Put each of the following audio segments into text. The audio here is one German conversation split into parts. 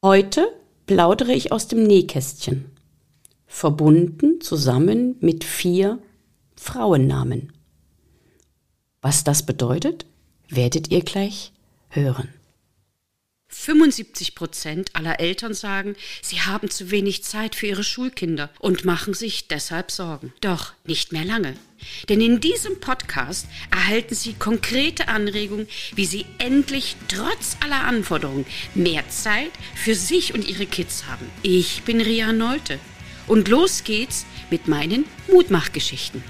Heute plaudere ich aus dem Nähkästchen, verbunden zusammen mit vier Frauennamen. Was das bedeutet, werdet ihr gleich hören. 75 Prozent aller Eltern sagen, sie haben zu wenig Zeit für ihre Schulkinder und machen sich deshalb Sorgen. Doch nicht mehr lange. Denn in diesem Podcast erhalten Sie konkrete Anregungen, wie Sie endlich trotz aller Anforderungen mehr Zeit für sich und Ihre Kids haben. Ich bin Ria Nolte und los geht's mit meinen Mutmachgeschichten.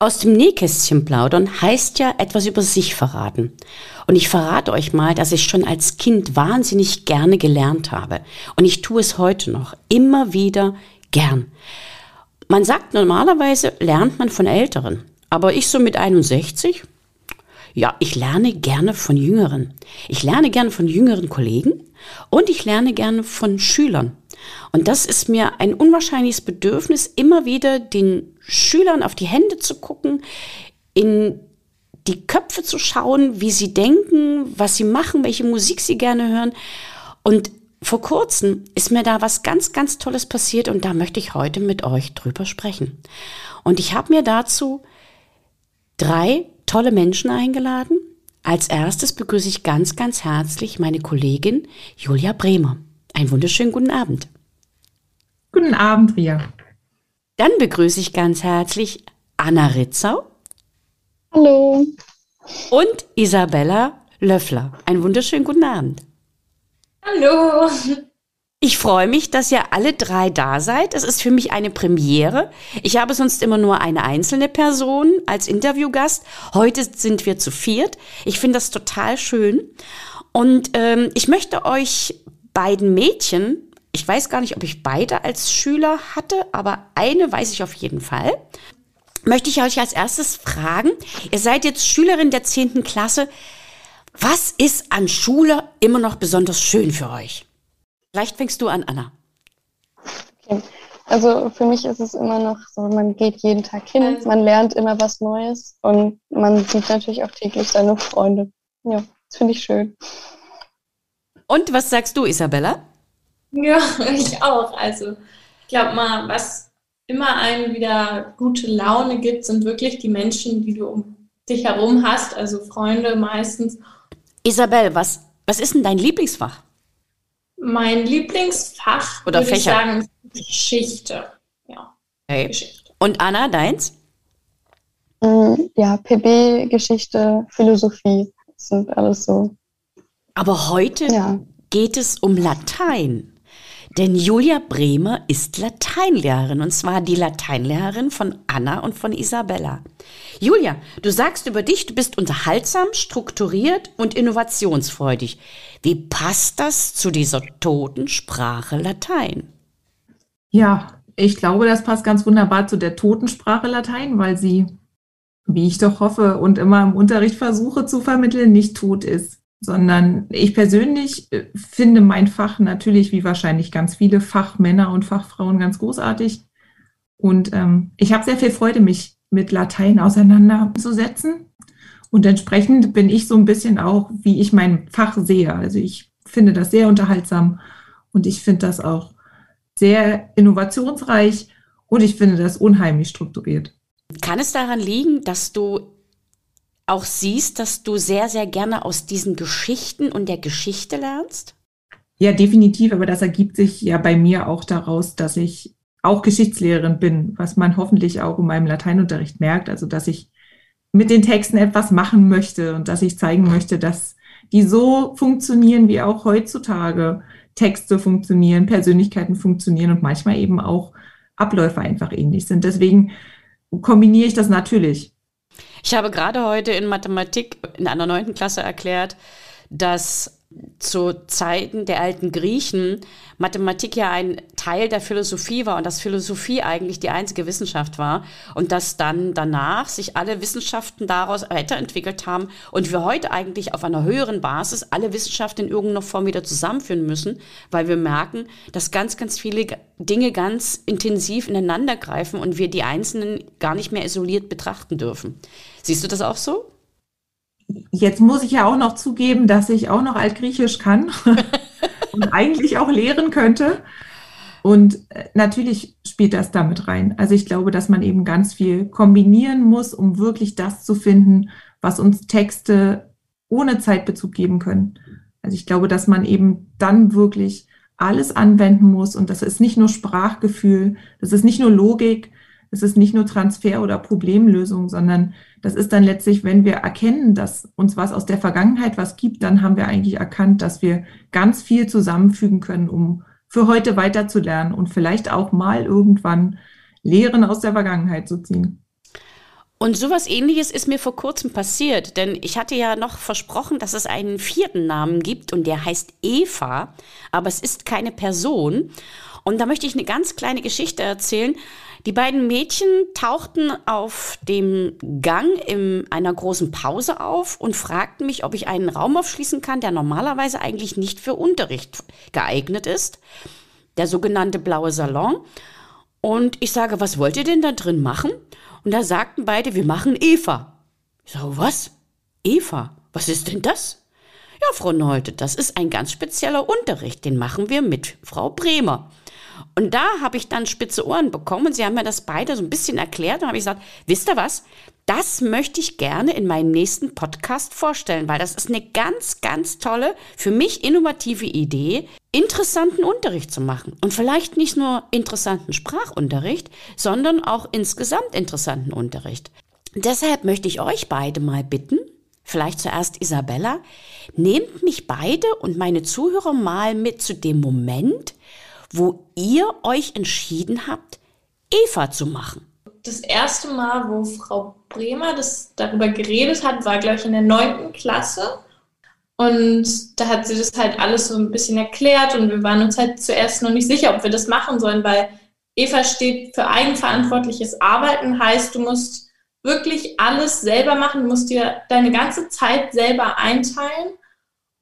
Aus dem Nähkästchen plaudern heißt ja etwas über sich verraten. Und ich verrate euch mal, dass ich schon als Kind wahnsinnig gerne gelernt habe. Und ich tue es heute noch immer wieder gern. Man sagt normalerweise, lernt man von Älteren. Aber ich so mit 61, ja, ich lerne gerne von Jüngeren. Ich lerne gerne von jüngeren Kollegen und ich lerne gerne von Schülern. Und das ist mir ein unwahrscheinliches Bedürfnis, immer wieder den Schülern auf die Hände zu gucken, in die Köpfe zu schauen, wie sie denken, was sie machen, welche Musik sie gerne hören. Und vor kurzem ist mir da was ganz, ganz Tolles passiert und da möchte ich heute mit euch drüber sprechen. Und ich habe mir dazu drei tolle Menschen eingeladen. Als erstes begrüße ich ganz, ganz herzlich meine Kollegin Julia Bremer. Einen wunderschönen guten Abend. Guten Abend, Ria. Dann begrüße ich ganz herzlich Anna Ritzau. Hallo. Und Isabella Löffler. Einen wunderschönen guten Abend. Hallo. Ich freue mich, dass ihr alle drei da seid. Es ist für mich eine Premiere. Ich habe sonst immer nur eine einzelne Person als Interviewgast. Heute sind wir zu viert. Ich finde das total schön. Und ähm, ich möchte euch beiden Mädchen, ich weiß gar nicht, ob ich beide als Schüler hatte, aber eine weiß ich auf jeden Fall, möchte ich euch als erstes fragen, ihr seid jetzt Schülerin der 10. Klasse, was ist an Schule immer noch besonders schön für euch? Vielleicht fängst du an, Anna. Okay. Also für mich ist es immer noch so, man geht jeden Tag hin, man lernt immer was Neues und man sieht natürlich auch täglich seine Freunde. Ja, das finde ich schön. Und was sagst du, Isabella? Ja, ich auch. Also ich glaube mal, was immer einen wieder gute Laune gibt, sind wirklich die Menschen, die du um dich herum hast, also Freunde meistens. Isabel, was, was ist denn dein Lieblingsfach? Mein Lieblingsfach Oder würde Fächer? ich sagen ist Geschichte. Ja, Okay. Geschichte. Und Anna, deins? Mm, Ja, PB, Geschichte, Philosophie, das sind alles so. Aber heute Ja. geht es um Latein. Denn Julia Bremer ist Lateinlehrerin und zwar die Lateinlehrerin von Anna und von Isabella. Julia, du sagst über dich, du bist unterhaltsam, strukturiert und innovationsfreudig. Wie passt das zu dieser toten Sprache Latein? Ja, ich glaube, das passt ganz wunderbar zu der Totensprache Latein, weil sie, wie ich doch hoffe und immer im Unterricht versuche zu vermitteln, nicht tot ist, sondern ich persönlich äh, finde mein Fach natürlich, wie wahrscheinlich ganz viele Fachmänner und Fachfrauen, ganz großartig. Und ähm, ich habe sehr viel Freude, mich mit Latein auseinanderzusetzen. Und entsprechend bin ich so ein bisschen auch, wie ich mein Fach sehe. Also ich finde das sehr unterhaltsam und ich finde das auch sehr innovationsreich und ich finde das unheimlich strukturiert. Kann es daran liegen, dass du auch siehst, dass du sehr, sehr gerne aus diesen Geschichten und der Geschichte lernst? Ja, definitiv, aber das ergibt sich ja bei mir auch daraus, dass ich auch Geschichtslehrerin bin, was man hoffentlich auch in meinem Lateinunterricht merkt, also dass ich mit den Texten etwas machen möchte und dass ich zeigen möchte, dass die so funktionieren, wie auch heutzutage Texte funktionieren, Persönlichkeiten funktionieren und manchmal eben auch Abläufe einfach ähnlich sind. Deswegen kombiniere ich das natürlich. Ich habe gerade heute in Mathematik in einer neunten Klasse erklärt, dass zu Zeiten der alten Griechen Mathematik ja ein Teil der Philosophie war und dass Philosophie eigentlich die einzige Wissenschaft war und dass dann danach sich alle Wissenschaften daraus weiterentwickelt haben und wir heute eigentlich auf einer höheren Basis alle Wissenschaften in irgendeiner Form wieder zusammenführen müssen, weil wir merken, dass ganz, ganz viele Dinge ganz intensiv ineinander greifen und wir die einzelnen gar nicht mehr isoliert betrachten dürfen. Siehst du das auch so? Jetzt muss ich ja auch noch zugeben, dass ich auch noch Altgriechisch kann und eigentlich auch lehren könnte. Und äh, natürlich spielt das damit rein. Also ich glaube, dass man eben ganz viel kombinieren muss, um wirklich das zu finden, was uns Texte ohne Zeitbezug geben können. Also ich glaube, dass man eben dann wirklich alles anwenden muss und das ist nicht nur Sprachgefühl, das ist nicht nur Logik, das ist nicht nur Transfer oder Problemlösung, sondern das ist dann letztlich, wenn wir erkennen, dass uns was aus der Vergangenheit was gibt, dann haben wir eigentlich erkannt, dass wir ganz viel zusammenfügen können, um für heute weiterzulernen und vielleicht auch mal irgendwann Lehren aus der Vergangenheit zu ziehen. Und sowas ähnliches ist mir vor kurzem passiert, denn ich hatte ja noch versprochen, dass es einen vierten Namen gibt und der heißt Eva, aber es ist keine Person. Und da möchte ich eine ganz kleine Geschichte erzählen. Die beiden Mädchen tauchten auf dem Gang in einer großen Pause auf und fragten mich, ob ich einen Raum aufschließen kann, der normalerweise eigentlich nicht für Unterricht geeignet ist. Der sogenannte blaue Salon. Und ich sage, was wollt ihr denn da drin machen? Und da sagten beide, wir machen Eva. Ich sage, was? Eva? Was ist denn das? Ja, Frau Neute, das ist ein ganz spezieller Unterricht. Den machen wir mit Frau Bremer. Und da habe ich dann spitze Ohren bekommen. Sie haben mir das beide so ein bisschen erklärt. Und habe ich gesagt, wisst ihr was? Das möchte ich gerne in meinem nächsten Podcast vorstellen, weil das ist eine ganz, ganz tolle, für mich innovative Idee, interessanten Unterricht zu machen. Und vielleicht nicht nur interessanten Sprachunterricht, sondern auch insgesamt interessanten Unterricht. Deshalb möchte ich euch beide mal bitten, vielleicht zuerst Isabella, nehmt mich beide und meine Zuhörer mal mit zu dem Moment, wo ihr euch entschieden habt, Eva zu machen? Das erste Mal, wo Frau Bremer das darüber geredet hat, war, glaube ich, in der neunten Klasse. Und da hat sie das halt alles so ein bisschen erklärt und wir waren uns halt zuerst noch nicht sicher, ob wir das machen sollen, weil Eva steht für eigenverantwortliches Arbeiten, heißt, du musst wirklich alles selber machen, du musst dir deine ganze Zeit selber einteilen.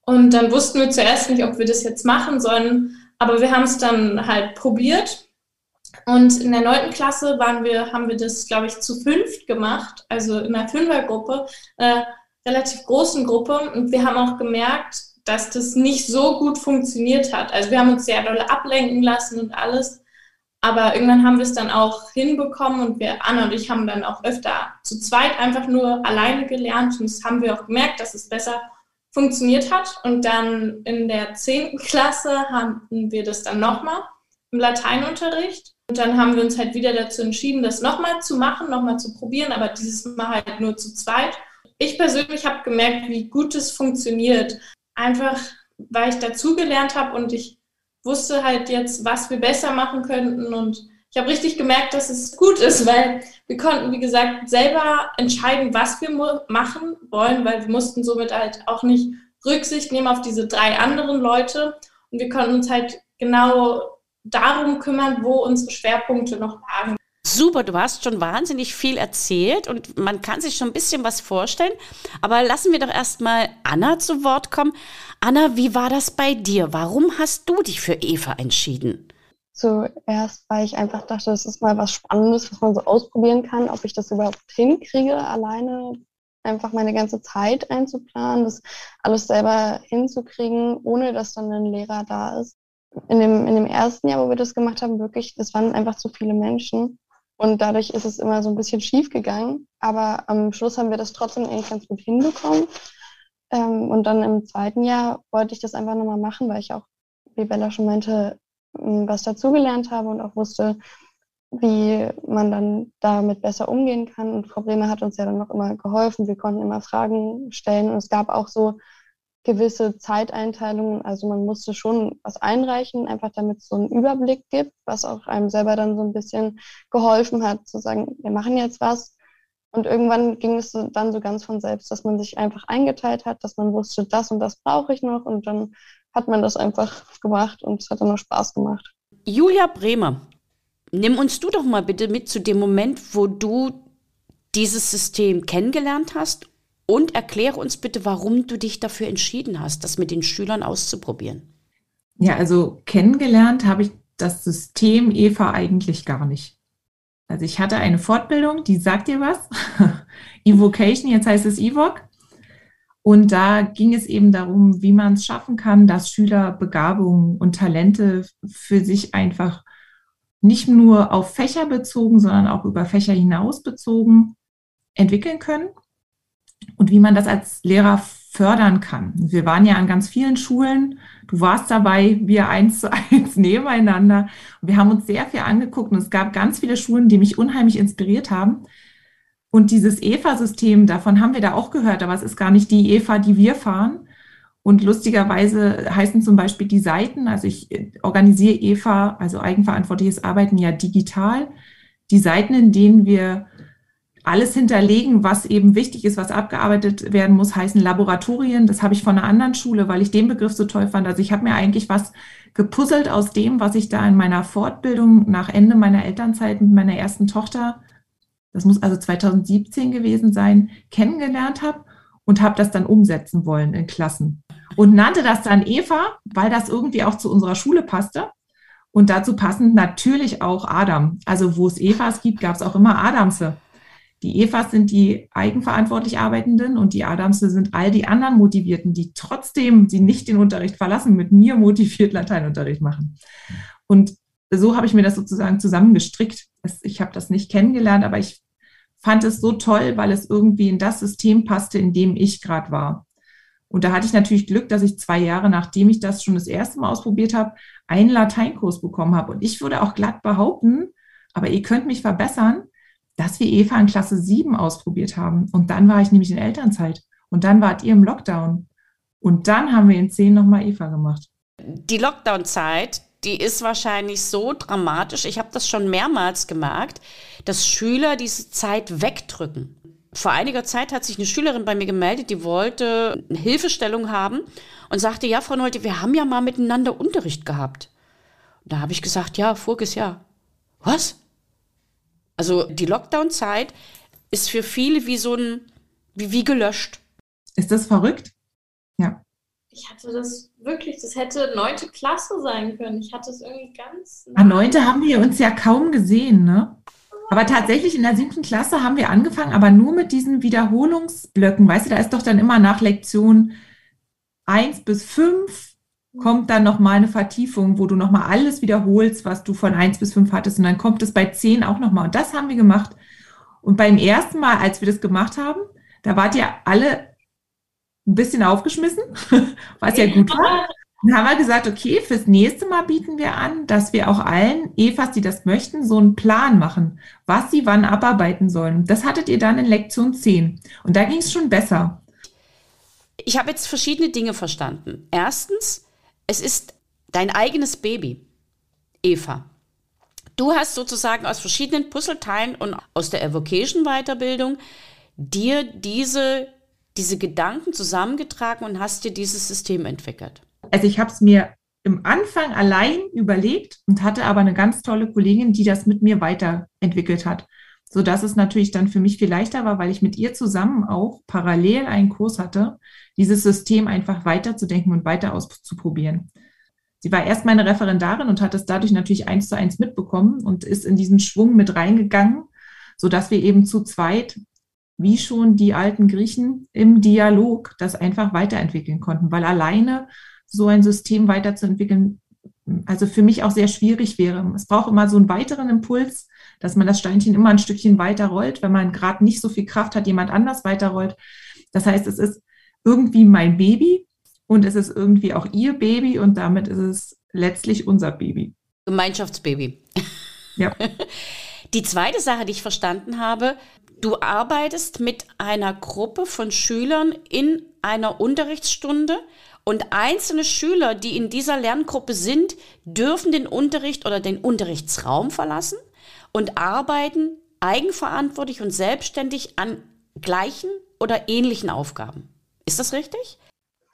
Und dann wussten wir zuerst nicht, ob wir das jetzt machen sollen, aber wir haben es dann halt probiert. Und in der neunten Klasse waren wir, haben wir das, glaube ich, zu fünft gemacht, also in einer Fünfergruppe, einer relativ großen Gruppe. Und wir haben auch gemerkt, dass das nicht so gut funktioniert hat. Also wir haben uns sehr doll ablenken lassen und alles. Aber irgendwann haben wir es dann auch hinbekommen und wir, Anna und ich, haben dann auch öfter zu zweit einfach nur alleine gelernt. Und das haben wir auch gemerkt, dass es besser funktioniert hat. Und dann in der 10. Klasse haben wir das dann nochmal im Lateinunterricht. Und dann haben wir uns halt wieder dazu entschieden, das nochmal zu machen, nochmal zu probieren, aber dieses Mal halt nur zu zweit. Ich persönlich habe gemerkt, wie gut es funktioniert. Einfach, weil ich dazugelernt habe und ich wusste halt jetzt, was wir besser machen könnten und ich habe richtig gemerkt, dass es gut ist, weil wir konnten, wie gesagt, selber entscheiden, was wir machen wollen, weil wir mussten somit halt auch nicht Rücksicht nehmen auf diese drei anderen Leute. Und wir konnten uns halt genau darum kümmern, wo unsere Schwerpunkte noch lagen. Super, du hast schon wahnsinnig viel erzählt und man kann sich schon ein bisschen was vorstellen. Aber lassen wir doch erstmal Anna zu Wort kommen. Anna, wie war das bei dir? Warum hast du dich für Eva entschieden? Zuerst, weil ich einfach dachte, das ist mal was Spannendes, was man so ausprobieren kann, ob ich das überhaupt hinkriege, alleine einfach meine ganze Zeit einzuplanen, das alles selber hinzukriegen, ohne dass dann ein Lehrer da ist. In dem, in dem ersten Jahr, wo wir das gemacht haben, wirklich, das waren einfach zu viele Menschen. Und dadurch ist es immer so ein bisschen schief gegangen. Aber am Schluss haben wir das trotzdem eigentlich ganz gut hinbekommen. Ähm, und dann im zweiten Jahr wollte ich das einfach nochmal machen, weil ich auch, wie Bella schon meinte, was dazugelernt habe und auch wusste, wie man dann damit besser umgehen kann. Und Frau Bremer hat uns ja dann noch immer geholfen. Wir konnten immer Fragen stellen und es gab auch so gewisse Zeiteinteilungen. Also man musste schon was einreichen, einfach damit es so einen Überblick gibt, was auch einem selber dann so ein bisschen geholfen hat, zu sagen, wir machen jetzt was. Und irgendwann ging es dann so ganz von selbst, dass man sich einfach eingeteilt hat, dass man wusste, das und das brauche ich noch. Und dann hat man das einfach gemacht und es hat dann auch Spaß gemacht. Julia Bremer, nimm uns du doch mal bitte mit zu dem Moment, wo du dieses System kennengelernt hast und erkläre uns bitte, warum du dich dafür entschieden hast, das mit den Schülern auszuprobieren. Ja, also kennengelernt habe ich das System Eva eigentlich gar nicht. Also ich hatte eine Fortbildung, die sagt dir was, Evocation, jetzt heißt es Evoc. Und da ging es eben darum, wie man es schaffen kann, dass Schüler Begabungen und Talente für sich einfach nicht nur auf Fächer bezogen, sondern auch über Fächer hinaus bezogen entwickeln können und wie man das als Lehrer fördern kann. Wir waren ja an ganz vielen Schulen. Du warst dabei, wir eins zu eins nebeneinander. Und wir haben uns sehr viel angeguckt und es gab ganz viele Schulen, die mich unheimlich inspiriert haben. Und dieses EVA-System, davon haben wir da auch gehört, aber es ist gar nicht die EVA, die wir fahren. Und lustigerweise heißen zum Beispiel die Seiten, also ich organisiere EVA, also eigenverantwortliches Arbeiten ja digital. Die Seiten, in denen wir alles hinterlegen, was eben wichtig ist, was abgearbeitet werden muss, heißen Laboratorien. Das habe ich von einer anderen Schule, weil ich den Begriff so toll fand. Also ich habe mir eigentlich was gepuzzelt aus dem, was ich da in meiner Fortbildung nach Ende meiner Elternzeit mit meiner ersten Tochter, das muss also 2017 gewesen sein, kennengelernt habe und habe das dann umsetzen wollen in Klassen. Und nannte das dann Eva, weil das irgendwie auch zu unserer Schule passte. Und dazu passend natürlich auch Adam. Also wo es Evas gibt, gab es auch immer Adamse. Die Evas sind die eigenverantwortlich Arbeitenden und die Adamse sind all die anderen Motivierten, die trotzdem sie nicht den Unterricht verlassen, mit mir motiviert Lateinunterricht machen. Und so habe ich mir das sozusagen zusammengestrickt. Ich habe das nicht kennengelernt, aber ich fand es so toll, weil es irgendwie in das System passte, in dem ich gerade war. Und da hatte ich natürlich Glück, dass ich zwei Jahre, nachdem ich das schon das erste Mal ausprobiert habe, einen Lateinkurs bekommen habe. Und ich würde auch glatt behaupten, aber ihr könnt mich verbessern, dass wir Eva in Klasse 7 ausprobiert haben. Und dann war ich nämlich in Elternzeit. Und dann wart ihr im Lockdown. Und dann haben wir in 10 nochmal Eva gemacht. Die Lockdown-Zeit, die ist wahrscheinlich so dramatisch. Ich habe das schon mehrmals gemerkt, dass Schüler diese Zeit wegdrücken. Vor einiger Zeit hat sich eine Schülerin bei mir gemeldet, die wollte eine Hilfestellung haben und sagte, ja, Frau Nolte, wir haben ja mal miteinander Unterricht gehabt. Und da habe ich gesagt, ja, voriges Jahr. Was? Also die Lockdown-Zeit ist für viele wie so ein, wie, wie gelöscht. Ist das verrückt? Ich hatte das wirklich, das hätte neunte Klasse sein können. Ich hatte es irgendwie ganz. An neunte haben wir uns ja kaum gesehen, ne? Aber tatsächlich in der siebten Klasse haben wir angefangen, aber nur mit diesen Wiederholungsblöcken. Weißt du, da ist doch dann immer nach Lektion eins bis fünf kommt dann nochmal eine Vertiefung, wo du nochmal alles wiederholst, was du von eins bis fünf hattest. Und dann kommt es bei zehn auch nochmal. Und das haben wir gemacht. Und beim ersten Mal, als wir das gemacht haben, da wart ihr alle ein bisschen aufgeschmissen, was ja gut war. Dann haben wir gesagt, okay, fürs nächste Mal bieten wir an, dass wir auch allen Evas, die das möchten, so einen Plan machen, was sie wann abarbeiten sollen. Das hattet ihr dann in Lektion 10. Und da ging es schon besser. Ich habe jetzt verschiedene Dinge verstanden. Erstens, es ist dein eigenes Baby, Eva. Du hast sozusagen aus verschiedenen Puzzleteilen und aus der Evocation-Weiterbildung dir diese, diese Gedanken zusammengetragen und hast dir dieses System entwickelt. Also ich habe es mir im Anfang allein überlegt und hatte aber eine ganz tolle Kollegin, die das mit mir weiterentwickelt hat, sodass es natürlich dann für mich viel leichter war, weil ich mit ihr zusammen auch parallel einen Kurs hatte, dieses System einfach weiterzudenken und weiter auszuprobieren. Sie war erst meine Referendarin und hat es dadurch natürlich eins zu eins mitbekommen und ist in diesen Schwung mit reingegangen, sodass wir eben zu zweit, wie schon die alten Griechen, im Dialog das einfach weiterentwickeln konnten, weil alleine so ein System weiterzuentwickeln, also für mich auch sehr schwierig wäre. Es braucht immer so einen weiteren Impuls, dass man das Steinchen immer ein Stückchen weiter rollt, wenn man gerade nicht so viel Kraft hat, jemand anders weiterrollt. Das heißt, es ist irgendwie mein Baby und es ist irgendwie auch ihr Baby und damit ist es letztlich unser Baby. Gemeinschaftsbaby. Ja. Die zweite Sache, die ich verstanden habe, du arbeitest mit einer Gruppe von Schülern in einer Unterrichtsstunde und einzelne Schüler, die in dieser Lerngruppe sind, dürfen den Unterricht oder den Unterrichtsraum verlassen und arbeiten eigenverantwortlich und selbstständig an gleichen oder ähnlichen Aufgaben. Ist das richtig?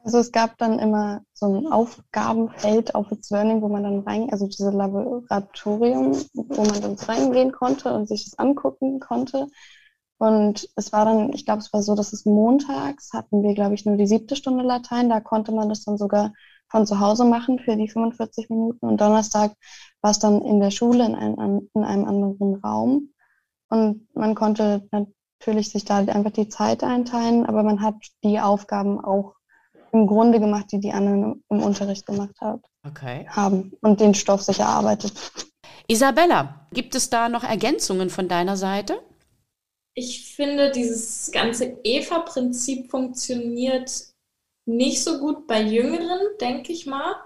Also es gab dann immer so ein Aufgabenfeld auf It's Learning, wo man dann rein, also dieses Laboratorium, wo man dann reingehen konnte und sich das angucken konnte. Und es war dann, ich glaube, es war so, dass es montags hatten wir, glaube ich, nur die siebte Stunde Latein. Da konnte man das dann sogar von zu Hause machen für die 45 Minuten. Und Donnerstag war es dann in der Schule in einem, in einem anderen Raum. Und man konnte natürlich sich da einfach die Zeit einteilen, aber man hat die Aufgaben auch im Grunde gemacht, die die anderen im Unterricht gemacht hat, okay. haben und den Stoff sich erarbeitet. Isabella, gibt es da noch Ergänzungen von deiner Seite? Ich finde, dieses ganze EVA-Prinzip funktioniert nicht so gut bei Jüngeren, denke ich mal.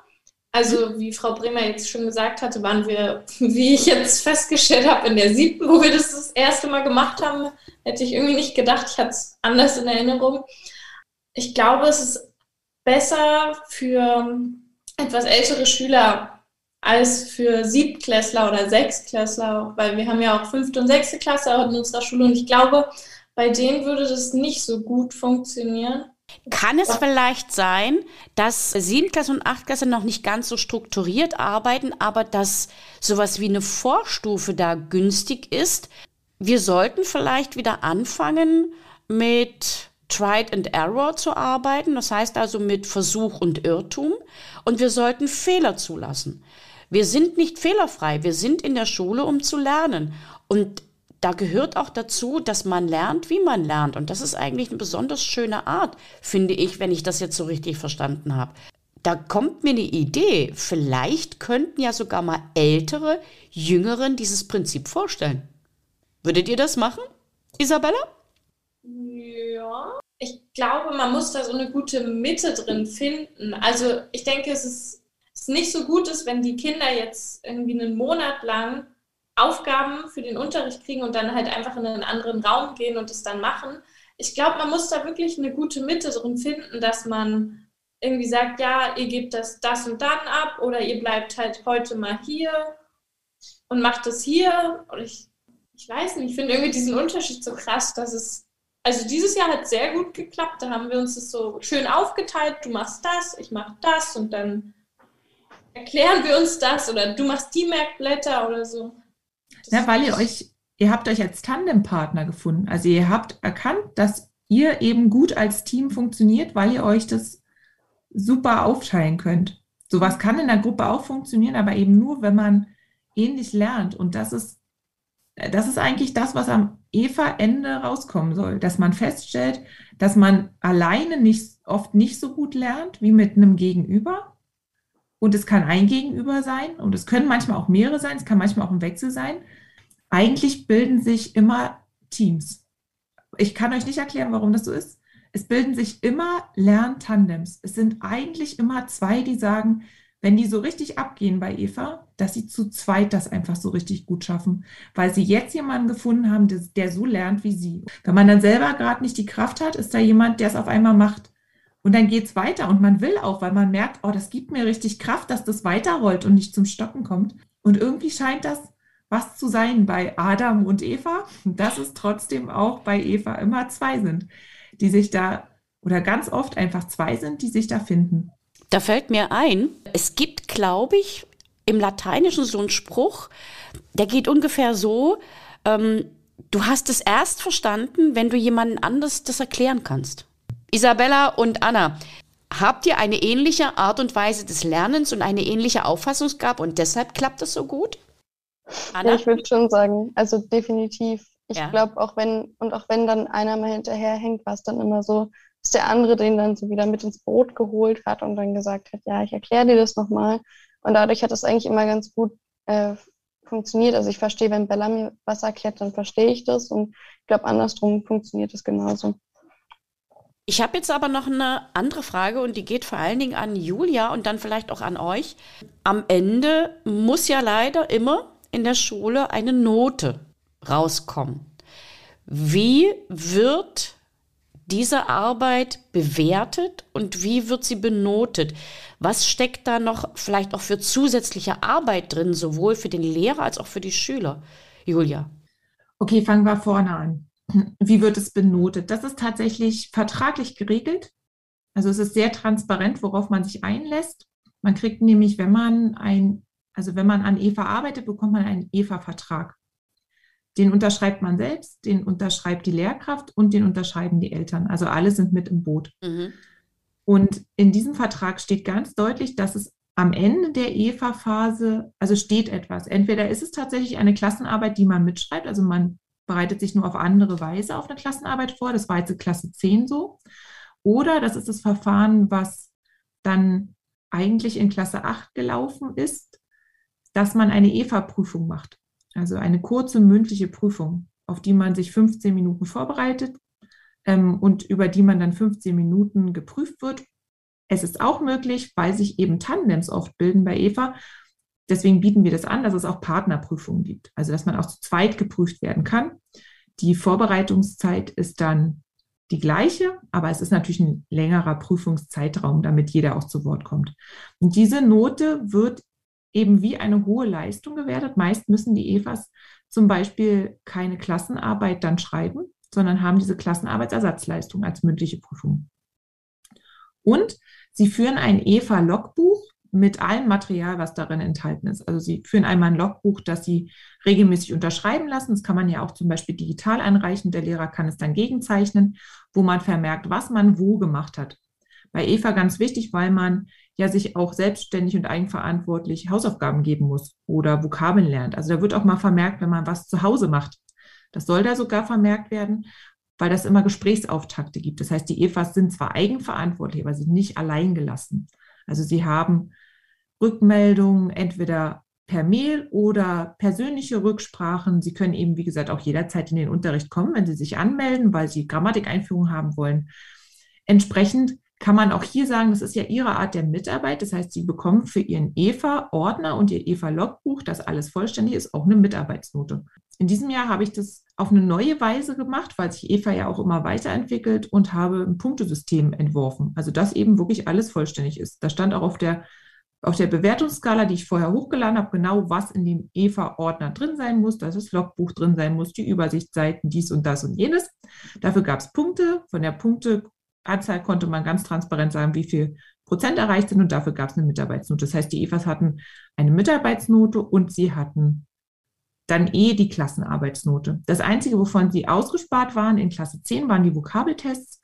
Also, wie Frau Bremer jetzt schon gesagt hatte, waren wir, wie ich jetzt festgestellt habe, in der siebten, wo wir das das erste Mal gemacht haben. Hätte ich irgendwie nicht gedacht, ich hatte es anders in Erinnerung. Ich glaube, es ist besser für etwas ältere Schüler als für Siebtklässler oder Sechstklässler, weil wir haben ja auch fünfte und sechste Klasse in unserer Schule und ich glaube, bei denen würde das nicht so gut funktionieren. Kann es vielleicht sein, dass Siebtklässler und Achtklässler noch nicht ganz so strukturiert arbeiten, aber dass sowas wie eine Vorstufe da günstig ist? Wir sollten vielleicht wieder anfangen mit Tried and Error zu arbeiten, das heißt also mit Versuch und Irrtum. Und wir sollten Fehler zulassen. Wir sind nicht fehlerfrei, wir sind in der Schule, um zu lernen. Und da gehört auch dazu, dass man lernt, wie man lernt. Und das ist eigentlich eine besonders schöne Art, finde ich, wenn ich das jetzt so richtig verstanden habe. Da kommt mir eine Idee. Vielleicht könnten ja sogar mal ältere, jüngeren dieses Prinzip vorstellen. Würdet ihr das machen, Isabella? Ja, ich glaube, man muss da so eine gute Mitte drin finden. Also ich denke, es ist, es nicht so gut ist, wenn die Kinder jetzt irgendwie einen Monat lang Aufgaben für den Unterricht kriegen und dann halt einfach in einen anderen Raum gehen und es dann machen. Ich glaube, man muss da wirklich eine gute Mitte drin finden, dass man irgendwie sagt, ja, ihr gebt das das und dann ab oder ihr bleibt halt heute mal hier und macht es hier. Oder ich, ich weiß nicht, ich finde irgendwie diesen Unterschied so krass, dass es also dieses Jahr hat sehr gut geklappt. Da haben wir uns das so schön aufgeteilt. Du machst das, ich mach das und dann erklären wir uns das oder du machst die Merkblätter oder so. Das ja, weil ihr euch, ihr habt euch als Tandempartner gefunden. Also ihr habt erkannt, dass ihr eben gut als Team funktioniert, weil ihr euch das super aufteilen könnt. Sowas kann in der Gruppe auch funktionieren, aber eben nur, wenn man ähnlich lernt. Und das ist, das ist eigentlich das, was am Eva-Ende rauskommen soll, dass man feststellt, dass man alleine nicht, oft nicht so gut lernt wie mit einem Gegenüber. Und es kann ein Gegenüber sein und es können manchmal auch mehrere sein, es kann manchmal auch ein Wechsel sein. Eigentlich bilden sich immer Teams. Ich kann euch nicht erklären, warum das so ist. Es bilden sich immer Lerntandems. Es sind eigentlich immer zwei, die sagen, wenn die so richtig abgehen bei Eva, dass sie zu zweit das einfach so richtig gut schaffen, weil sie jetzt jemanden gefunden haben, der, so lernt wie sie. Wenn man dann selber gerade nicht die Kraft hat, ist da jemand, der es auf einmal macht. Und dann geht es weiter und man will auch, weil man merkt, oh, das gibt mir richtig Kraft, dass das weiterrollt und nicht zum Stocken kommt. Und irgendwie scheint das was zu sein bei Adam und Eva, dass es trotzdem auch bei Eva immer zwei sind, die sich da oder ganz oft einfach zwei sind, die sich da finden. Da fällt mir ein, es gibt, glaube ich, im Lateinischen so einen Spruch, der geht ungefähr so, ähm, du hast es erst verstanden, wenn du jemanden anders das erklären kannst. Isabella und Anna, habt ihr eine ähnliche Art und Weise des Lernens und eine ähnliche Auffassungsgabe und deshalb klappt das so gut? Anna? Ja, ich würde schon sagen, also definitiv. Ich ja. glaube, auch wenn, und auch wenn dann einer mal hinterherhängt, war es dann immer so, dass der andere den dann so wieder mit ins Boot geholt hat und dann gesagt hat, ja, ich erkläre dir das nochmal. Und dadurch hat das eigentlich immer ganz gut äh, funktioniert. Also ich verstehe, wenn Bella mir was erklärt, dann verstehe ich das. Und ich glaube, andersrum funktioniert es genauso. Ich habe jetzt aber noch eine andere Frage und die geht vor allen Dingen an Julia und dann vielleicht auch an euch. Am Ende muss ja leider immer in der Schule eine Note rauskommen. Wie wird diese Arbeit bewertet und wie wird sie benotet? Was steckt da noch vielleicht auch für zusätzliche Arbeit drin, sowohl für den Lehrer als auch für die Schüler? Julia. Okay, fangen wir vorne an. Wie wird es benotet? Das ist tatsächlich vertraglich geregelt. Also es ist sehr transparent, worauf man sich einlässt. Man kriegt nämlich, wenn man ein, also wenn man an EVA arbeitet, bekommt man einen EVA-Vertrag. Den unterschreibt man selbst, den unterschreibt die Lehrkraft und den unterschreiben die Eltern. Also alle sind mit im Boot. Mhm. Und in diesem Vertrag steht ganz deutlich, dass es am Ende der EVA-Phase, also steht etwas. Entweder ist es tatsächlich eine Klassenarbeit, die man mitschreibt, also man bereitet sich nur auf andere Weise auf eine Klassenarbeit vor. Das war jetzt Klasse 10 so. Oder das ist das Verfahren, was dann eigentlich in Klasse 8 gelaufen ist, dass man eine EVA-Prüfung macht. Also eine kurze mündliche Prüfung, auf die man sich 15 Minuten vorbereitet ähm, und über die man dann 15 Minuten geprüft wird. Es ist auch möglich, weil sich eben Tandems oft bilden bei EVA. Deswegen bieten wir das an, dass es auch Partnerprüfungen gibt. Also dass man auch zu zweit geprüft werden kann. Die Vorbereitungszeit ist dann die gleiche, aber es ist natürlich ein längerer Prüfungszeitraum, damit jeder auch zu Wort kommt. Und diese Note wird eben wie eine hohe Leistung gewertet. Meist müssen die EVAs zum Beispiel keine Klassenarbeit dann schreiben, sondern haben diese Klassenarbeitsersatzleistung als mündliche Prüfung. Und sie führen ein EVA-Logbuch mit allem Material, was darin enthalten ist. Also Sie führen einmal ein Logbuch, das Sie regelmäßig unterschreiben lassen. Das kann man ja auch zum Beispiel digital einreichen. Der Lehrer kann es dann gegenzeichnen, wo man vermerkt, was man wo gemacht hat. Bei Eva ganz wichtig, weil man ja sich auch selbstständig und eigenverantwortlich Hausaufgaben geben muss oder Vokabeln lernt. Also da wird auch mal vermerkt, wenn man was zu Hause macht. Das soll da sogar vermerkt werden, weil das immer Gesprächsauftakte gibt. Das heißt, die Evas sind zwar eigenverantwortlich, aber sie sind nicht allein gelassen. Also sie haben Rückmeldungen entweder per Mail oder persönliche Rücksprachen. Sie können eben, wie gesagt, auch jederzeit in den Unterricht kommen, wenn Sie sich anmelden, weil Sie Grammatikeinführung haben wollen. Entsprechend kann man auch hier sagen, das ist ja Ihre Art der Mitarbeit. Das heißt, Sie bekommen für Ihren EVA-Ordner und Ihr EVA-Logbuch, das alles vollständig ist, auch eine Mitarbeitsnote. In diesem Jahr habe ich das auf eine neue Weise gemacht, weil sich EVA ja auch immer weiterentwickelt und habe ein Punktesystem entworfen. Also, dass eben wirklich alles vollständig ist. Da stand auch auf der auf der Bewertungsskala, die ich vorher hochgeladen habe, genau, was in dem EVA-Ordner drin sein muss, dass das Logbuch drin sein muss, die Übersichtsseiten, dies und das und jenes. Dafür gab es Punkte. Von der Punkteanzahl konnte man ganz transparent sagen, wie viel Prozent erreicht sind und dafür gab es eine Mitarbeitsnote. Das heißt, die EVAs hatten eine Mitarbeitsnote und sie hatten dann eh die Klassenarbeitsnote. Das Einzige, wovon sie ausgespart waren in Klasse 10, waren die Vokabeltests.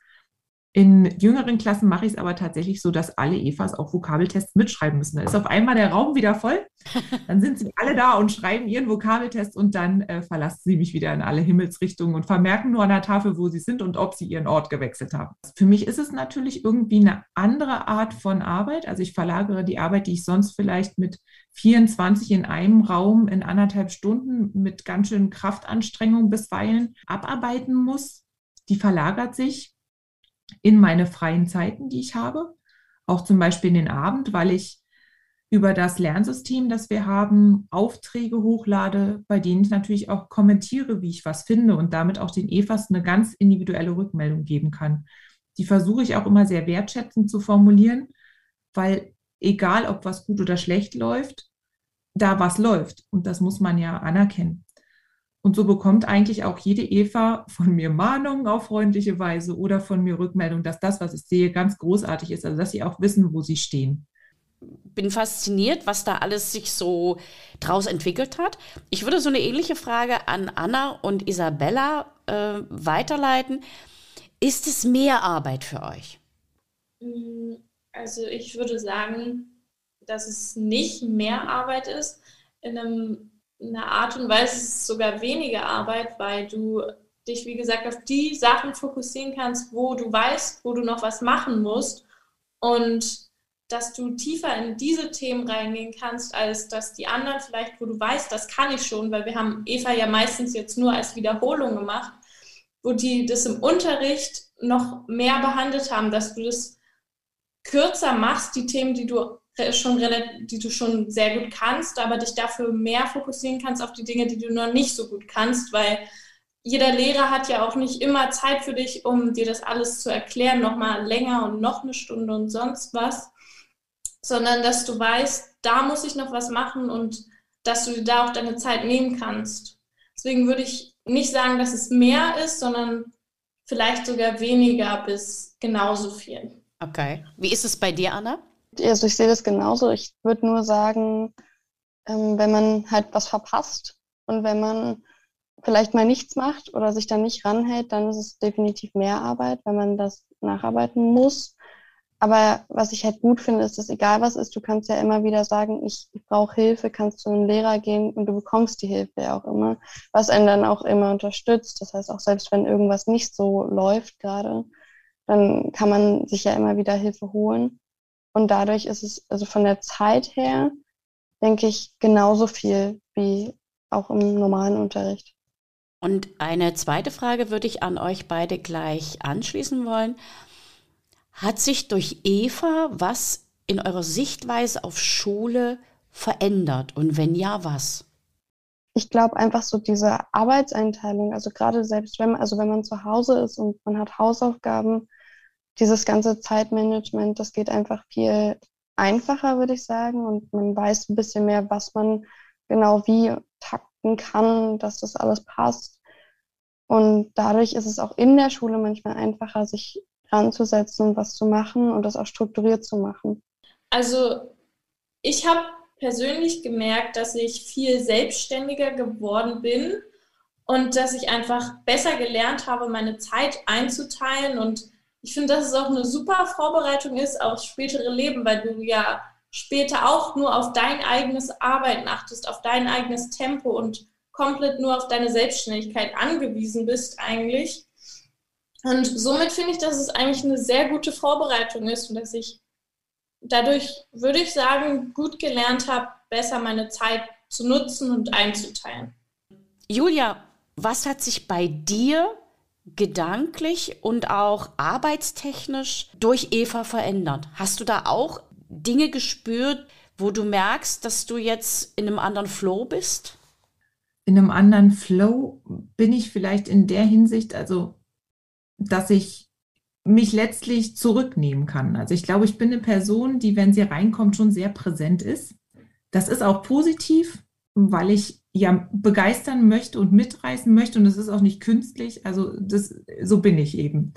In jüngeren Klassen mache ich es aber tatsächlich so, dass alle Evas auch Vokabeltests mitschreiben müssen. Da ist auf einmal der Raum wieder voll. Dann sind sie alle da und schreiben ihren Vokabeltest und dann äh, verlassen sie mich wieder in alle Himmelsrichtungen und vermerken nur an der Tafel, wo sie sind und ob sie ihren Ort gewechselt haben. Für mich ist es natürlich irgendwie eine andere Art von Arbeit. Also ich verlagere die Arbeit, die ich sonst vielleicht mit 24 in einem Raum in anderthalb Stunden mit ganz schön Kraftanstrengung bisweilen abarbeiten muss. Die verlagert sich in meine freien Zeiten, die ich habe, auch zum Beispiel in den Abend, weil ich über das Lernsystem, das wir haben, Aufträge hochlade, bei denen ich natürlich auch kommentiere, wie ich was finde und damit auch den EFAs eine ganz individuelle Rückmeldung geben kann. Die versuche ich auch immer sehr wertschätzend zu formulieren, weil egal, ob was gut oder schlecht läuft, da was läuft. Und das muss man ja anerkennen. Und so bekommt eigentlich auch jede Eva von mir Mahnungen auf freundliche Weise oder von mir Rückmeldung, dass das, was ich sehe, ganz großartig ist. Also dass sie auch wissen, wo sie stehen. Bin fasziniert, was da alles sich so draus entwickelt hat. Ich würde so eine ähnliche Frage an Anna und Isabella äh, weiterleiten. Ist es mehr Arbeit für euch? Mm, also ich würde sagen, dass es nicht mehr Arbeit ist. In einem einer Art und Weise ist es sogar weniger Arbeit, weil du dich, wie gesagt, auf die Sachen fokussieren kannst, wo du weißt, wo du noch was machen musst und dass du tiefer in diese Themen reingehen kannst, als dass die anderen vielleicht, wo du weißt, das kann ich schon, weil wir haben Eva ja meistens jetzt nur als Wiederholung gemacht, wo die das im Unterricht noch mehr behandelt haben, dass du das kürzer machst, die Themen, die du schon die du schon sehr gut kannst, aber dich dafür mehr fokussieren kannst auf die Dinge, die du noch nicht so gut kannst, weil jeder Lehrer hat ja auch nicht immer Zeit für dich, um dir das alles zu erklären, nochmal länger und noch eine Stunde und sonst was, sondern dass du weißt, da muss ich noch was machen und dass du dir da auch deine Zeit nehmen kannst. Deswegen würde ich nicht sagen, dass es mehr ist, sondern vielleicht sogar weniger bis genauso viel. Okay. Wie ist es bei dir, Anna? Also ich sehe das genauso. Ich würde nur sagen, ähm, wenn man halt was verpasst und wenn man vielleicht mal nichts macht oder sich dann nicht ranhält, dann ist es definitiv mehr Arbeit, wenn man das nacharbeiten muss. aber was ich halt gut finde, ist, dass egal was ist, du kannst ja immer wieder sagen, ich, ich brauche Hilfe, kannst zu einem Lehrer gehen und du bekommst die Hilfe ja auch immer, was einen dann auch immer unterstützt. Das heißt, auch selbst wenn irgendwas nicht so läuft gerade, dann kann man sich ja immer wieder Hilfe holen. Und dadurch ist es, also von der Zeit her, denke ich, genauso viel wie auch im normalen Unterricht. Und eine zweite Frage würde ich an euch beide gleich anschließen wollen. Hat sich durch Eva was in eurer Sichtweise auf Schule verändert? Und wenn ja, was? Ich glaube einfach so diese Arbeitseinteilung, also gerade selbst wenn, also wenn man zu Hause ist und man hat Hausaufgaben, dieses ganze Zeitmanagement, das geht einfach viel einfacher, würde ich sagen. Und man weiß ein bisschen mehr, was man genau wie takten kann, dass das alles passt. Und dadurch ist es auch in der Schule manchmal einfacher, sich anzusetzen, was zu machen und das auch strukturiert zu machen? Also ich habe persönlich gemerkt, dass ich viel selbstständiger geworden bin und dass ich einfach besser gelernt habe, meine Zeit einzuteilen. Und ich finde, dass es auch eine super Vorbereitung ist aufs spätere Leben, weil du ja später auch nur auf dein eigenes Arbeiten achtest, auf dein eigenes Tempo und komplett nur auf deine Selbstständigkeit angewiesen bist eigentlich. Und somit finde ich, dass es eigentlich eine sehr gute Vorbereitung ist und dass ich dadurch, würde ich sagen, gut gelernt habe, besser meine Zeit zu nutzen und einzuteilen. Julia, was hat sich bei dir gedanklich und auch arbeitstechnisch durch Eva verändert? Hast du da auch Dinge gespürt, wo du merkst, dass du jetzt in einem anderen Flow bist? In einem anderen Flow bin ich vielleicht in der Hinsicht, also dass ich mich letztlich zurücknehmen kann. Also ich glaube, ich bin eine Person, die, wenn sie reinkommt, schon sehr präsent ist. Das ist auch positiv, weil ich ja begeistern möchte und mitreißen möchte und das ist auch nicht künstlich. Also das, so bin ich eben.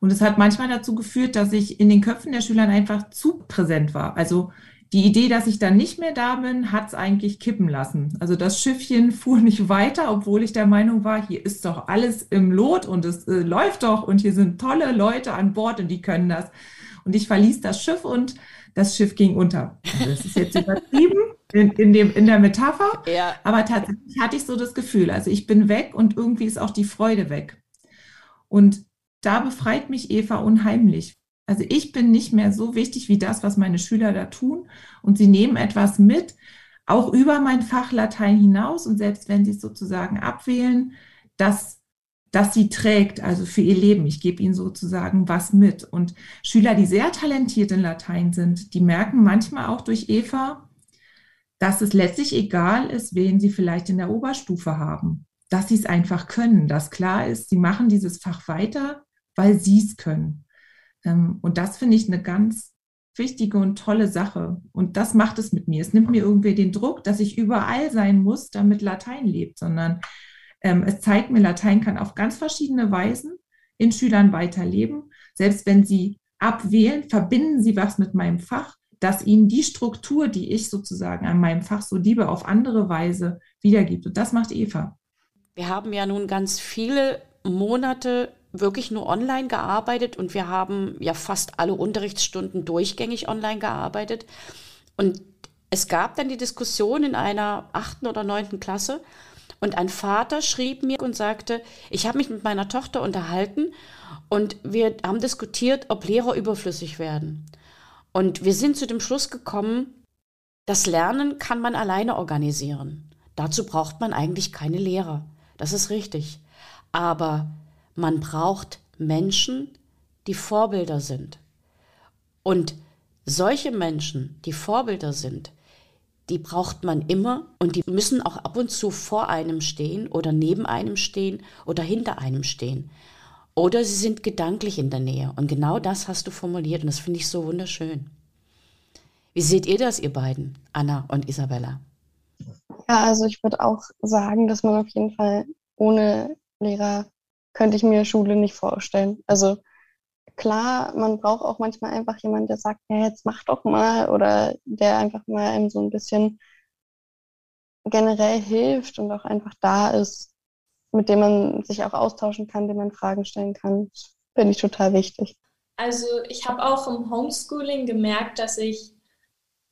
Und es hat manchmal dazu geführt, dass ich in den Köpfen der Schülern einfach zu präsent war. Also die Idee, dass ich dann nicht mehr da bin, hat es eigentlich kippen lassen. Also das Schiffchen fuhr nicht weiter, obwohl ich der Meinung war, hier ist doch alles im Lot und es äh, läuft doch und hier sind tolle Leute an Bord und die können das. Und ich verließ das Schiff und das Schiff ging unter. Also das ist jetzt übertrieben in, in, dem, in der Metapher, ja. aber tatsächlich hatte ich so das Gefühl, also ich bin weg und irgendwie ist auch die Freude weg. Und da befreit mich Eva unheimlich, also ich bin nicht mehr so wichtig wie das, was meine Schüler da tun. Und sie nehmen etwas mit, auch über mein Fach Latein hinaus. Und selbst wenn sie es sozusagen abwählen, dass dass sie trägt, also für ihr Leben. Ich gebe ihnen sozusagen was mit. Und Schüler, die sehr talentiert in Latein sind, die merken manchmal auch durch Eva, dass es letztlich egal ist, wen sie vielleicht in der Oberstufe haben, dass sie es einfach können, dass klar ist, sie machen dieses Fach weiter, weil sie es können. Ähm, und das finde ich eine ganz wichtige und tolle Sache. Und das macht es mit mir. Es nimmt mir irgendwie den Druck, dass ich überall sein muss, damit Latein lebt, sondern ähm, es zeigt mir, Latein kann auf ganz verschiedene Weisen in Schülern weiterleben. Selbst wenn sie abwählen, verbinden sie was mit meinem Fach, dass ihnen die Struktur, die ich sozusagen an meinem Fach so liebe, auf andere Weise wiedergibt. Und das macht Eva. Wir haben ja nun ganz viele Monate wirklich nur online gearbeitet und wir haben ja fast alle Unterrichtsstunden durchgängig online gearbeitet. Und es gab dann die Diskussion in einer achten oder neunten Klasse und ein Vater schrieb mir und sagte, ich habe mich mit meiner Tochter unterhalten und wir haben diskutiert, ob Lehrer überflüssig werden. Und wir sind zu dem Schluss gekommen, das Lernen kann man alleine organisieren. Dazu braucht man eigentlich keine Lehrer. Das ist richtig. Aber man braucht Menschen, die Vorbilder sind. Und solche Menschen, die Vorbilder sind, die braucht man immer und die müssen auch ab und zu vor einem stehen oder neben einem stehen oder hinter einem stehen. Oder sie sind gedanklich in der Nähe. Und genau das hast du formuliert und das finde ich so wunderschön. Wie seht ihr das, ihr beiden, Anna und Isabella? Ja, also ich würde auch sagen, dass man auf jeden Fall ohne Lehrer könnte ich mir Schule nicht vorstellen. Also klar, man braucht auch manchmal einfach jemanden, der sagt, ja, jetzt mach doch mal oder der einfach mal einem so ein bisschen generell hilft und auch einfach da ist, mit dem man sich auch austauschen kann, dem man Fragen stellen kann. Finde ich total wichtig. Also ich habe auch im Homeschooling gemerkt, dass ich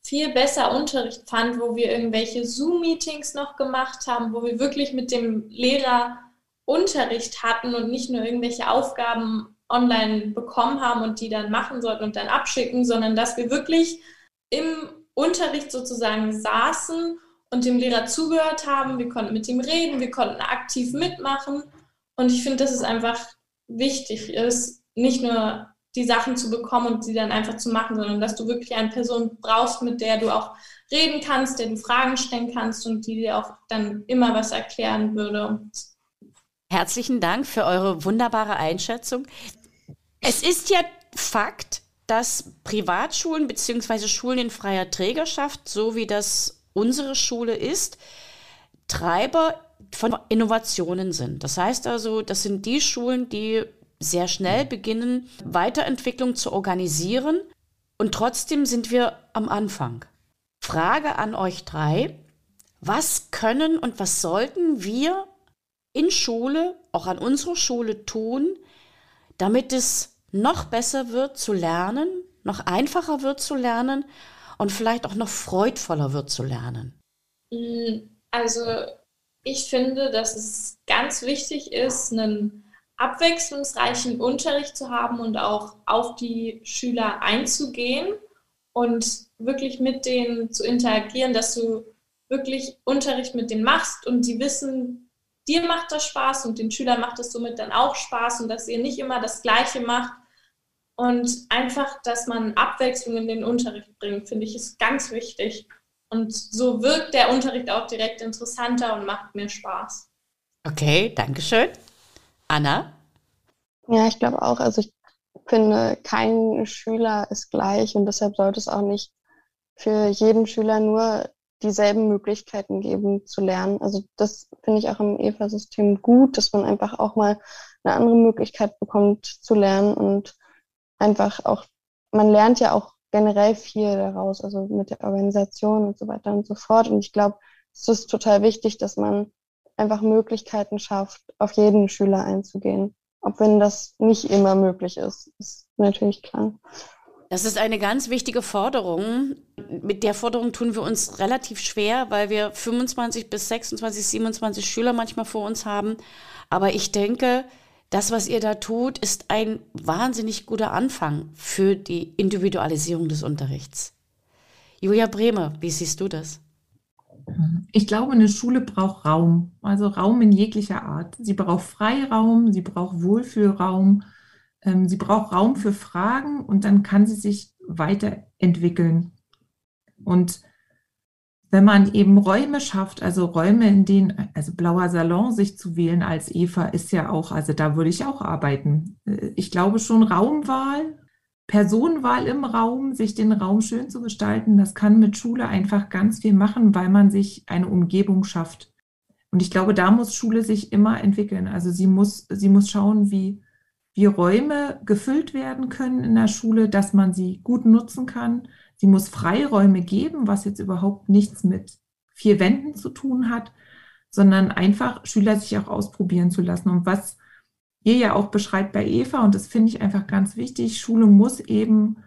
viel besser Unterricht fand, wo wir irgendwelche Zoom-Meetings noch gemacht haben, wo wir wirklich mit dem Lehrer Unterricht hatten und nicht nur irgendwelche Aufgaben online bekommen haben und die dann machen sollten und dann abschicken, sondern dass wir wirklich im Unterricht sozusagen saßen und dem Lehrer zugehört haben. Wir konnten mit ihm reden, wir konnten aktiv mitmachen. Und ich finde, dass es einfach wichtig ist, nicht nur die Sachen zu bekommen und sie dann einfach zu machen, sondern dass du wirklich eine Person brauchst, mit der du auch reden kannst, der du Fragen stellen kannst und die dir auch dann immer was erklären würde. Herzlichen Dank für eure wunderbare Einschätzung. Es ist ja Fakt, dass Privatschulen bzw. Schulen in freier Trägerschaft, so wie das unsere Schule ist, Treiber von Innovationen sind. Das heißt also, das sind die Schulen, die sehr schnell beginnen, Weiterentwicklung zu organisieren. Und trotzdem sind wir am Anfang. Frage an euch drei. Was können und was sollten wir in Schule, auch an unserer Schule tun, damit es noch besser wird zu lernen, noch einfacher wird zu lernen und vielleicht auch noch freudvoller wird zu lernen? Mm, also ich finde, dass es ganz wichtig ist, einen abwechslungsreichen Unterricht zu haben und auch auf die Schüler einzugehen und wirklich mit denen zu interagieren, dass du wirklich Unterricht mit denen machst und sie wissen, dir macht das Spaß und den Schülern macht es somit dann auch Spaß und dass ihr nicht immer das Gleiche macht und einfach, dass man Abwechslung in den Unterricht bringt, finde ich, ist ganz wichtig. Und so wirkt der Unterricht auch direkt interessanter und macht mehr Spaß. Okay, danke schön. Anna? Ja, ich glaube auch. Also ich finde, kein Schüler ist gleich und deshalb sollte es auch nicht für jeden Schüler nur dieselben Möglichkeiten geben zu lernen. Also das finde ich auch im EVA-System gut, dass man einfach auch mal eine andere Möglichkeit bekommt zu lernen und einfach auch, man lernt ja auch generell viel daraus, also mit der Organisation und so weiter und so fort. Und ich glaube, es ist total wichtig, dass man einfach Möglichkeiten schafft, auf jeden Schüler einzugehen. Auch wenn das nicht immer möglich ist, ist natürlich klar. Das ist eine ganz wichtige Forderung. Mit der Forderung tun wir uns relativ schwer, weil wir 25 bis 26, 27 Schüler manchmal vor uns haben. Aber ich denke, das, was ihr da tut, ist ein wahnsinnig guter Anfang für die Individualisierung des Unterrichts. Julia Bremer, wie siehst du das? Ich glaube, eine Schule braucht Raum, also Raum in jeglicher Art. Sie braucht Freiraum, sie braucht Wohlfühlraum, ähm, sie braucht Raum für Fragen und dann kann sie sich weiterentwickeln. Und wenn man eben Räume schafft, also Räume, in denen, also blauer Salon sich zu wählen als Eva ist ja auch, also da würde ich auch arbeiten. Äh, ich glaube schon Raumwahl, Personenwahl im Raum, sich den Raum schön zu gestalten, das kann mit Schule einfach ganz viel machen, weil man sich eine Umgebung schafft. Und ich glaube, da muss Schule sich immer entwickeln. Also sie muss, sie muss schauen, wie, wie Räume gefüllt werden können in der Schule, dass man sie gut nutzen kann, Sie muss Freiräume geben, was jetzt überhaupt nichts mit vier Wänden zu tun hat, sondern einfach Schüler sich auch ausprobieren zu lassen. Und was ihr ja auch beschreibt bei Eva, und das finde ich einfach ganz wichtig, Schule muss eben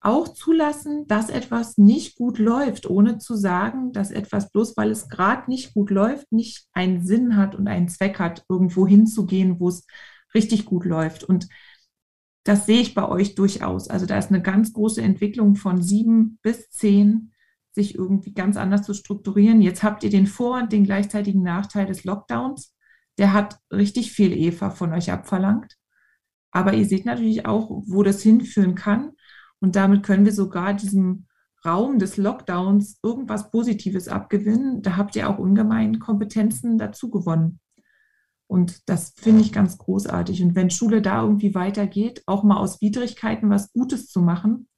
auch zulassen, dass etwas nicht gut läuft, ohne zu sagen, dass etwas bloß, weil es gerade nicht gut läuft, nicht einen Sinn hat und einen Zweck hat, irgendwo hinzugehen, wo es richtig gut läuft. Und das sehe ich bei euch durchaus. Also da ist eine ganz große Entwicklung von sieben bis zehn, sich irgendwie ganz anders zu strukturieren. Jetzt habt ihr den Vor- und den gleichzeitigen Nachteil des Lockdowns. Der hat richtig viel Eva von euch abverlangt. Aber ihr seht natürlich auch, wo das hinführen kann. Und damit können wir sogar diesem Raum des Lockdowns irgendwas Positives abgewinnen. Da habt ihr auch ungemein Kompetenzen dazu gewonnen. Und das finde ich ganz großartig. Und wenn Schule da irgendwie weitergeht, auch mal aus Widrigkeiten was Gutes zu machen,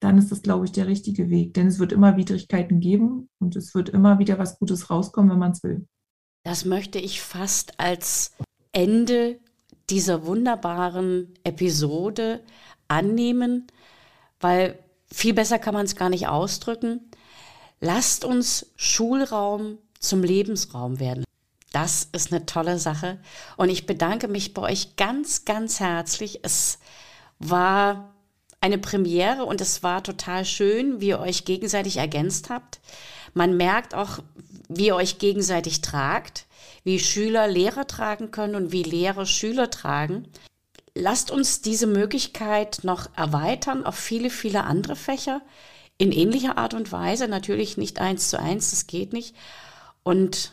dann ist das, glaube ich, der richtige Weg. Denn es wird immer Widrigkeiten geben und es wird immer wieder was Gutes rauskommen, wenn man es will. Das möchte ich fast als Ende dieser wunderbaren Episode annehmen, weil viel besser kann man es gar nicht ausdrücken. Lasst uns Schulraum zum Lebensraum werden. Das ist eine tolle Sache. Und ich bedanke mich bei euch ganz, ganz herzlich. Es war eine Premiere und es war total schön, wie ihr euch gegenseitig ergänzt habt. Man merkt auch, wie ihr euch gegenseitig tragt, wie Schüler Lehrer tragen können und wie Lehrer Schüler tragen. Lasst uns diese Möglichkeit noch erweitern auf viele, viele andere Fächer in ähnlicher Art und Weise. Natürlich nicht eins zu eins, das geht nicht. Und